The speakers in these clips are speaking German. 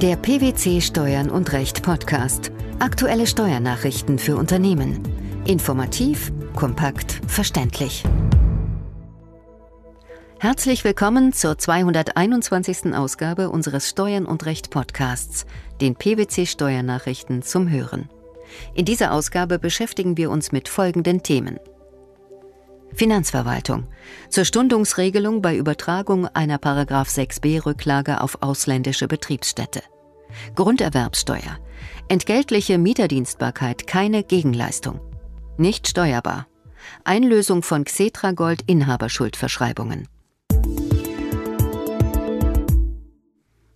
Der PwC Steuern und Recht Podcast. Aktuelle Steuernachrichten für Unternehmen. Informativ, kompakt, verständlich. Herzlich willkommen zur 221. Ausgabe unseres Steuern und Recht Podcasts, den PwC Steuernachrichten zum Hören. In dieser Ausgabe beschäftigen wir uns mit folgenden Themen. Finanzverwaltung. Zur Stundungsregelung bei Übertragung einer 6b Rücklage auf ausländische Betriebsstätte. Grunderwerbssteuer. Entgeltliche Mieterdienstbarkeit keine Gegenleistung. Nicht steuerbar. Einlösung von Xetragold Inhaberschuldverschreibungen.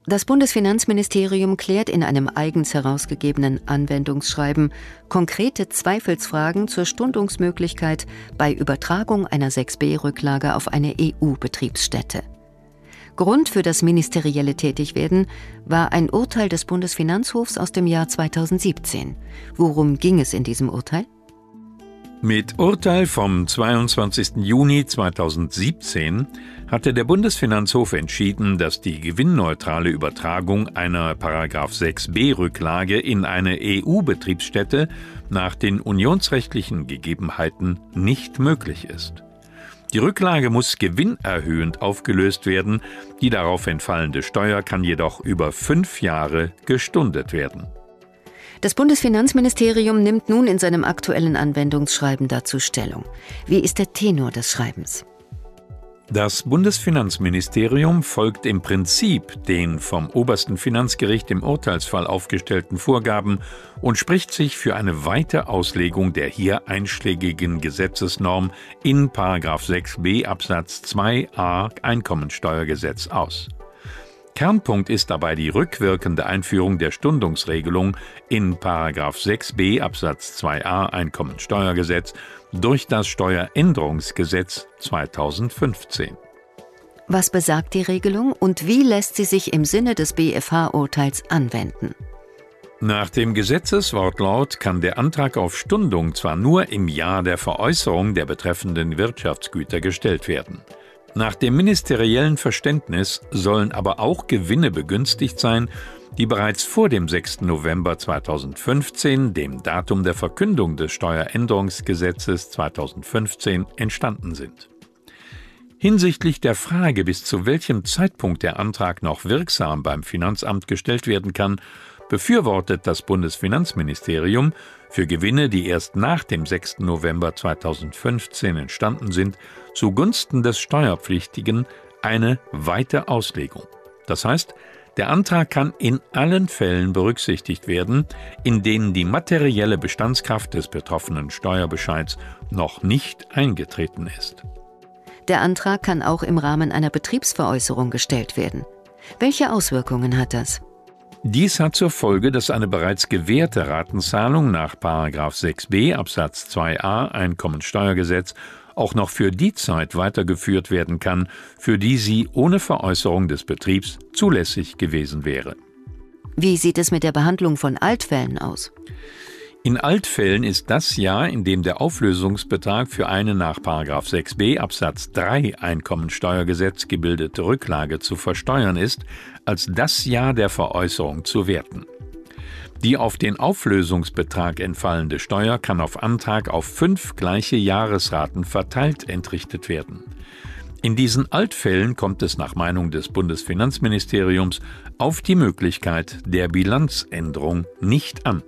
Das Bundesfinanzministerium klärt in einem eigens herausgegebenen Anwendungsschreiben konkrete Zweifelsfragen zur Stundungsmöglichkeit bei Übertragung einer 6b-Rücklage auf eine EU-Betriebsstätte. Grund für das ministerielle Tätigwerden war ein Urteil des Bundesfinanzhofs aus dem Jahr 2017. Worum ging es in diesem Urteil? Mit Urteil vom 22. Juni 2017 hatte der Bundesfinanzhof entschieden, dass die gewinnneutrale Übertragung einer 6b Rücklage in eine EU-Betriebsstätte nach den unionsrechtlichen Gegebenheiten nicht möglich ist. Die Rücklage muss gewinnerhöhend aufgelöst werden, die darauf entfallende Steuer kann jedoch über fünf Jahre gestundet werden. Das Bundesfinanzministerium nimmt nun in seinem aktuellen Anwendungsschreiben dazu Stellung. Wie ist der Tenor des Schreibens? Das Bundesfinanzministerium folgt im Prinzip den vom obersten Finanzgericht im Urteilsfall aufgestellten Vorgaben und spricht sich für eine weite Auslegung der hier einschlägigen Gesetzesnorm in 6b Absatz 2a Einkommensteuergesetz aus. Kernpunkt ist dabei die rückwirkende Einführung der Stundungsregelung in 6b Absatz 2a Einkommensteuergesetz durch das Steueränderungsgesetz 2015. Was besagt die Regelung und wie lässt sie sich im Sinne des BFH-Urteils anwenden? Nach dem Gesetzeswortlaut kann der Antrag auf Stundung zwar nur im Jahr der Veräußerung der betreffenden Wirtschaftsgüter gestellt werden. Nach dem ministeriellen Verständnis sollen aber auch Gewinne begünstigt sein, die bereits vor dem 6. November 2015, dem Datum der Verkündung des Steueränderungsgesetzes 2015, entstanden sind. Hinsichtlich der Frage, bis zu welchem Zeitpunkt der Antrag noch wirksam beim Finanzamt gestellt werden kann, befürwortet das Bundesfinanzministerium für Gewinne, die erst nach dem 6. November 2015 entstanden sind, zugunsten des Steuerpflichtigen eine weite Auslegung. Das heißt, der Antrag kann in allen Fällen berücksichtigt werden, in denen die materielle Bestandskraft des betroffenen Steuerbescheids noch nicht eingetreten ist. Der Antrag kann auch im Rahmen einer Betriebsveräußerung gestellt werden. Welche Auswirkungen hat das? Dies hat zur Folge, dass eine bereits gewährte Ratenzahlung nach 6b Absatz 2a Einkommensteuergesetz auch noch für die Zeit weitergeführt werden kann, für die sie ohne Veräußerung des Betriebs zulässig gewesen wäre. Wie sieht es mit der Behandlung von Altfällen aus? In Altfällen ist das Jahr, in dem der Auflösungsbetrag für eine nach 6b Absatz 3 Einkommensteuergesetz gebildete Rücklage zu versteuern ist, als das Jahr der Veräußerung zu werten. Die auf den Auflösungsbetrag entfallende Steuer kann auf Antrag auf fünf gleiche Jahresraten verteilt entrichtet werden. In diesen Altfällen kommt es nach Meinung des Bundesfinanzministeriums auf die Möglichkeit der Bilanzänderung nicht an.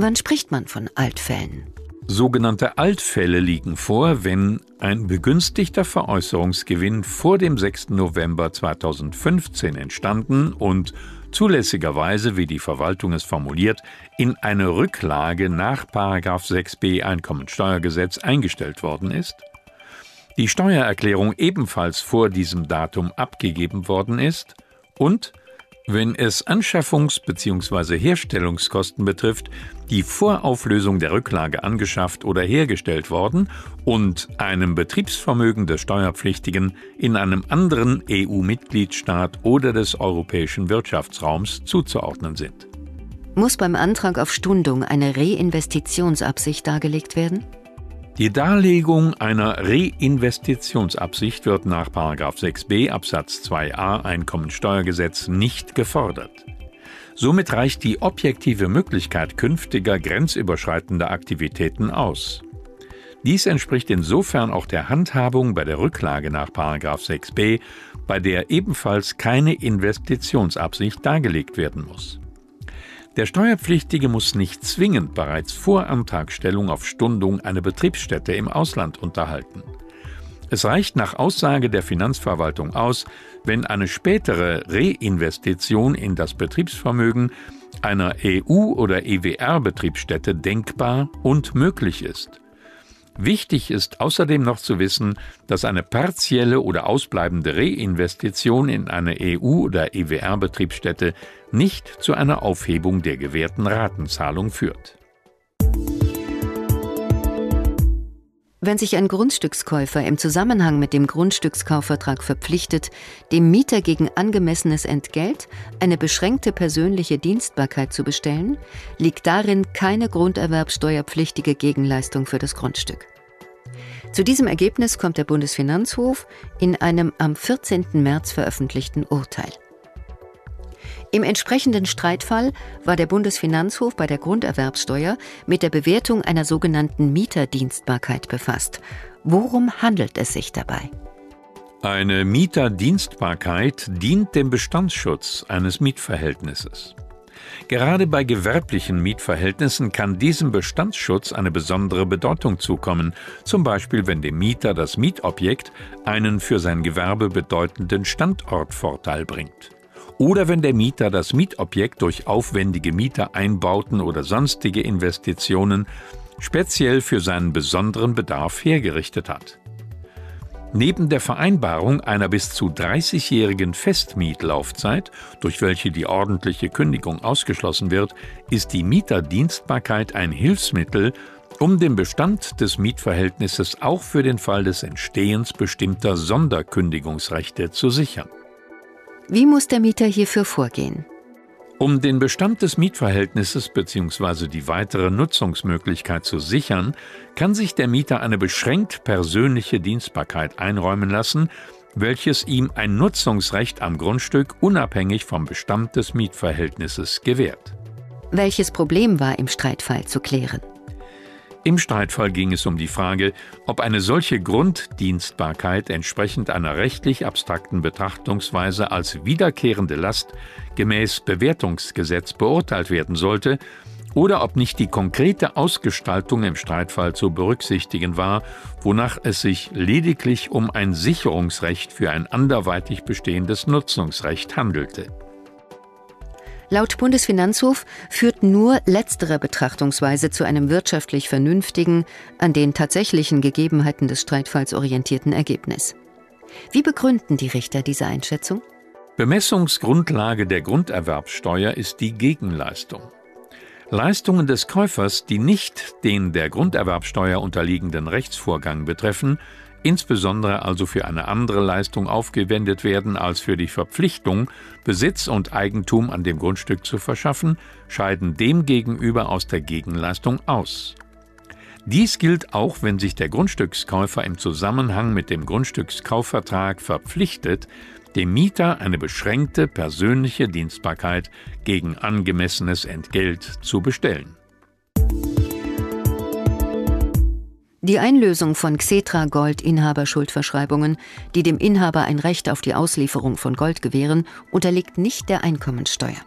Wann spricht man von Altfällen? Sogenannte Altfälle liegen vor, wenn ein begünstigter Veräußerungsgewinn vor dem 6. November 2015 entstanden und zulässigerweise, wie die Verwaltung es formuliert, in eine Rücklage nach 6b Einkommensteuergesetz eingestellt worden ist, die Steuererklärung ebenfalls vor diesem Datum abgegeben worden ist und wenn es Anschaffungs- bzw. Herstellungskosten betrifft, die vor Auflösung der Rücklage angeschafft oder hergestellt worden und einem Betriebsvermögen des Steuerpflichtigen in einem anderen EU-Mitgliedstaat oder des europäischen Wirtschaftsraums zuzuordnen sind. Muss beim Antrag auf Stundung eine Reinvestitionsabsicht dargelegt werden? Die Darlegung einer Reinvestitionsabsicht wird nach 6b Absatz 2a Einkommensteuergesetz nicht gefordert. Somit reicht die objektive Möglichkeit künftiger grenzüberschreitender Aktivitäten aus. Dies entspricht insofern auch der Handhabung bei der Rücklage nach 6b, bei der ebenfalls keine Investitionsabsicht dargelegt werden muss. Der Steuerpflichtige muss nicht zwingend bereits vor Antragstellung auf Stundung eine Betriebsstätte im Ausland unterhalten. Es reicht nach Aussage der Finanzverwaltung aus, wenn eine spätere Reinvestition in das Betriebsvermögen einer EU- oder EWR-Betriebsstätte denkbar und möglich ist. Wichtig ist außerdem noch zu wissen, dass eine partielle oder ausbleibende Reinvestition in eine EU- oder EWR-Betriebsstätte nicht zu einer Aufhebung der gewährten Ratenzahlung führt. Wenn sich ein Grundstückskäufer im Zusammenhang mit dem Grundstückskaufvertrag verpflichtet, dem Mieter gegen angemessenes Entgelt eine beschränkte persönliche Dienstbarkeit zu bestellen, liegt darin keine grunderwerbsteuerpflichtige Gegenleistung für das Grundstück. Zu diesem Ergebnis kommt der Bundesfinanzhof in einem am 14. März veröffentlichten Urteil. Im entsprechenden Streitfall war der Bundesfinanzhof bei der Grunderwerbsteuer mit der Bewertung einer sogenannten Mieterdienstbarkeit befasst. Worum handelt es sich dabei? Eine Mieterdienstbarkeit dient dem Bestandsschutz eines Mietverhältnisses. Gerade bei gewerblichen Mietverhältnissen kann diesem Bestandsschutz eine besondere Bedeutung zukommen, zum Beispiel wenn dem Mieter das Mietobjekt einen für sein Gewerbe bedeutenden Standortvorteil bringt oder wenn der Mieter das Mietobjekt durch aufwendige Mietereinbauten oder sonstige Investitionen speziell für seinen besonderen Bedarf hergerichtet hat. Neben der Vereinbarung einer bis zu 30-jährigen Festmietlaufzeit, durch welche die ordentliche Kündigung ausgeschlossen wird, ist die Mieterdienstbarkeit ein Hilfsmittel, um den Bestand des Mietverhältnisses auch für den Fall des Entstehens bestimmter Sonderkündigungsrechte zu sichern. Wie muss der Mieter hierfür vorgehen? Um den Bestand des Mietverhältnisses bzw. die weitere Nutzungsmöglichkeit zu sichern, kann sich der Mieter eine beschränkt persönliche Dienstbarkeit einräumen lassen, welches ihm ein Nutzungsrecht am Grundstück unabhängig vom Bestand des Mietverhältnisses gewährt. Welches Problem war im Streitfall zu klären? Im Streitfall ging es um die Frage, ob eine solche Grunddienstbarkeit entsprechend einer rechtlich abstrakten Betrachtungsweise als wiederkehrende Last gemäß Bewertungsgesetz beurteilt werden sollte oder ob nicht die konkrete Ausgestaltung im Streitfall zu berücksichtigen war, wonach es sich lediglich um ein Sicherungsrecht für ein anderweitig bestehendes Nutzungsrecht handelte. Laut Bundesfinanzhof führt nur letztere Betrachtungsweise zu einem wirtschaftlich vernünftigen, an den tatsächlichen Gegebenheiten des Streitfalls orientierten Ergebnis. Wie begründen die Richter diese Einschätzung? Bemessungsgrundlage der Grunderwerbsteuer ist die Gegenleistung. Leistungen des Käufers, die nicht den der Grunderwerbsteuer unterliegenden Rechtsvorgang betreffen, insbesondere also für eine andere Leistung aufgewendet werden als für die Verpflichtung, Besitz und Eigentum an dem Grundstück zu verschaffen, scheiden demgegenüber aus der Gegenleistung aus. Dies gilt auch, wenn sich der Grundstückskäufer im Zusammenhang mit dem Grundstückskaufvertrag verpflichtet, dem Mieter eine beschränkte persönliche Dienstbarkeit gegen angemessenes Entgelt zu bestellen. Die Einlösung von Xetra Gold Inhaberschuldverschreibungen, die dem Inhaber ein Recht auf die Auslieferung von Gold gewähren, unterliegt nicht der Einkommensteuer.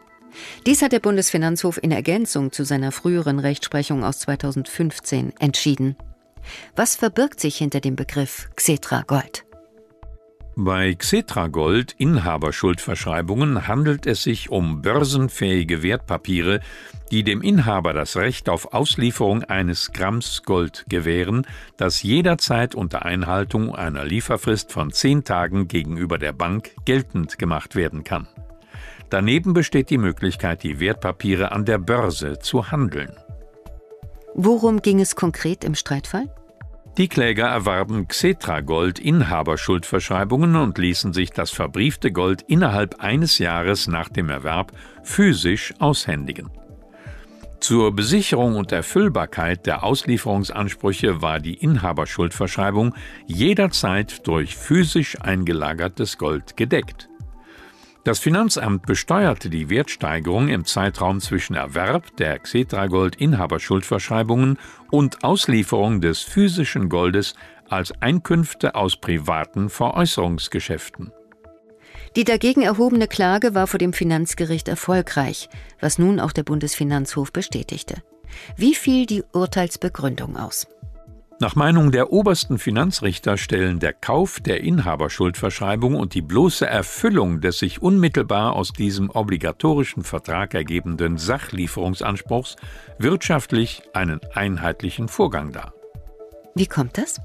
Dies hat der Bundesfinanzhof in Ergänzung zu seiner früheren Rechtsprechung aus 2015 entschieden. Was verbirgt sich hinter dem Begriff Xetra Gold? Bei Xetra Gold Inhaberschuldverschreibungen handelt es sich um börsenfähige Wertpapiere, die dem Inhaber das Recht auf Auslieferung eines Gramms Gold gewähren, das jederzeit unter Einhaltung einer Lieferfrist von zehn Tagen gegenüber der Bank geltend gemacht werden kann. Daneben besteht die Möglichkeit, die Wertpapiere an der Börse zu handeln. Worum ging es konkret im Streitfall? Die Kläger erwarben Xetra Gold Inhaberschuldverschreibungen und ließen sich das verbriefte Gold innerhalb eines Jahres nach dem Erwerb physisch aushändigen. Zur Besicherung und Erfüllbarkeit der Auslieferungsansprüche war die Inhaberschuldverschreibung jederzeit durch physisch eingelagertes Gold gedeckt. Das Finanzamt besteuerte die Wertsteigerung im Zeitraum zwischen Erwerb der Xetra-Gold-Inhaberschuldverschreibungen und Auslieferung des physischen Goldes als Einkünfte aus privaten Veräußerungsgeschäften. Die dagegen erhobene Klage war vor dem Finanzgericht erfolgreich, was nun auch der Bundesfinanzhof bestätigte. Wie fiel die Urteilsbegründung aus? Nach Meinung der obersten Finanzrichter stellen der Kauf der Inhaberschuldverschreibung und die bloße Erfüllung des sich unmittelbar aus diesem obligatorischen Vertrag ergebenden Sachlieferungsanspruchs wirtschaftlich einen einheitlichen Vorgang dar. Wie kommt das?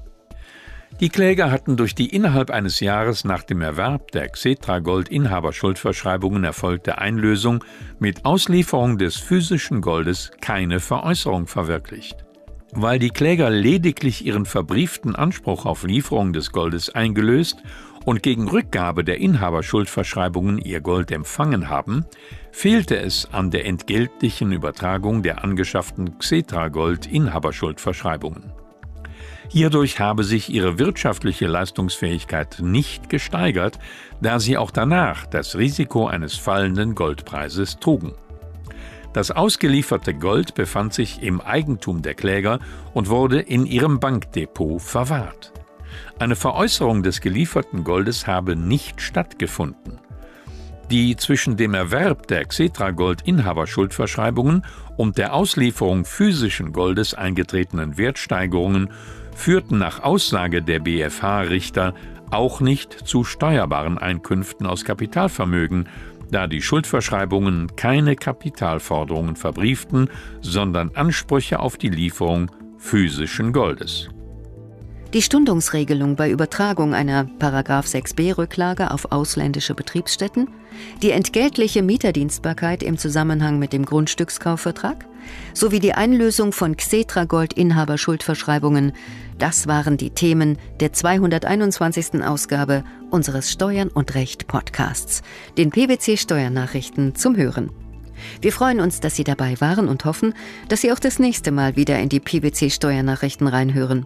Die Kläger hatten durch die innerhalb eines Jahres nach dem Erwerb der Xetra Gold Inhaberschuldverschreibungen erfolgte Einlösung mit Auslieferung des physischen Goldes keine Veräußerung verwirklicht. Weil die Kläger lediglich ihren verbrieften Anspruch auf Lieferung des Goldes eingelöst und gegen Rückgabe der Inhaberschuldverschreibungen ihr Gold empfangen haben, fehlte es an der entgeltlichen Übertragung der angeschafften Xetra Gold Inhaberschuldverschreibungen. Hierdurch habe sich ihre wirtschaftliche Leistungsfähigkeit nicht gesteigert, da sie auch danach das Risiko eines fallenden Goldpreises trugen. Das ausgelieferte Gold befand sich im Eigentum der Kläger und wurde in ihrem Bankdepot verwahrt. Eine Veräußerung des gelieferten Goldes habe nicht stattgefunden. Die zwischen dem Erwerb der Xetra Gold Inhaberschuldverschreibungen und der Auslieferung physischen Goldes eingetretenen Wertsteigerungen führten nach Aussage der BfH-Richter auch nicht zu steuerbaren Einkünften aus Kapitalvermögen, da die Schuldverschreibungen keine Kapitalforderungen verbrieften, sondern Ansprüche auf die Lieferung physischen Goldes. Die Stundungsregelung bei Übertragung einer 6b Rücklage auf ausländische Betriebsstätten, die entgeltliche Mieterdienstbarkeit im Zusammenhang mit dem Grundstückskaufvertrag sowie die Einlösung von Xetra Gold Inhaberschuldverschreibungen, das waren die Themen der 221. Ausgabe unseres Steuern und Recht Podcasts, den PwC Steuernachrichten zum Hören. Wir freuen uns, dass Sie dabei waren und hoffen, dass Sie auch das nächste Mal wieder in die PwC Steuernachrichten reinhören.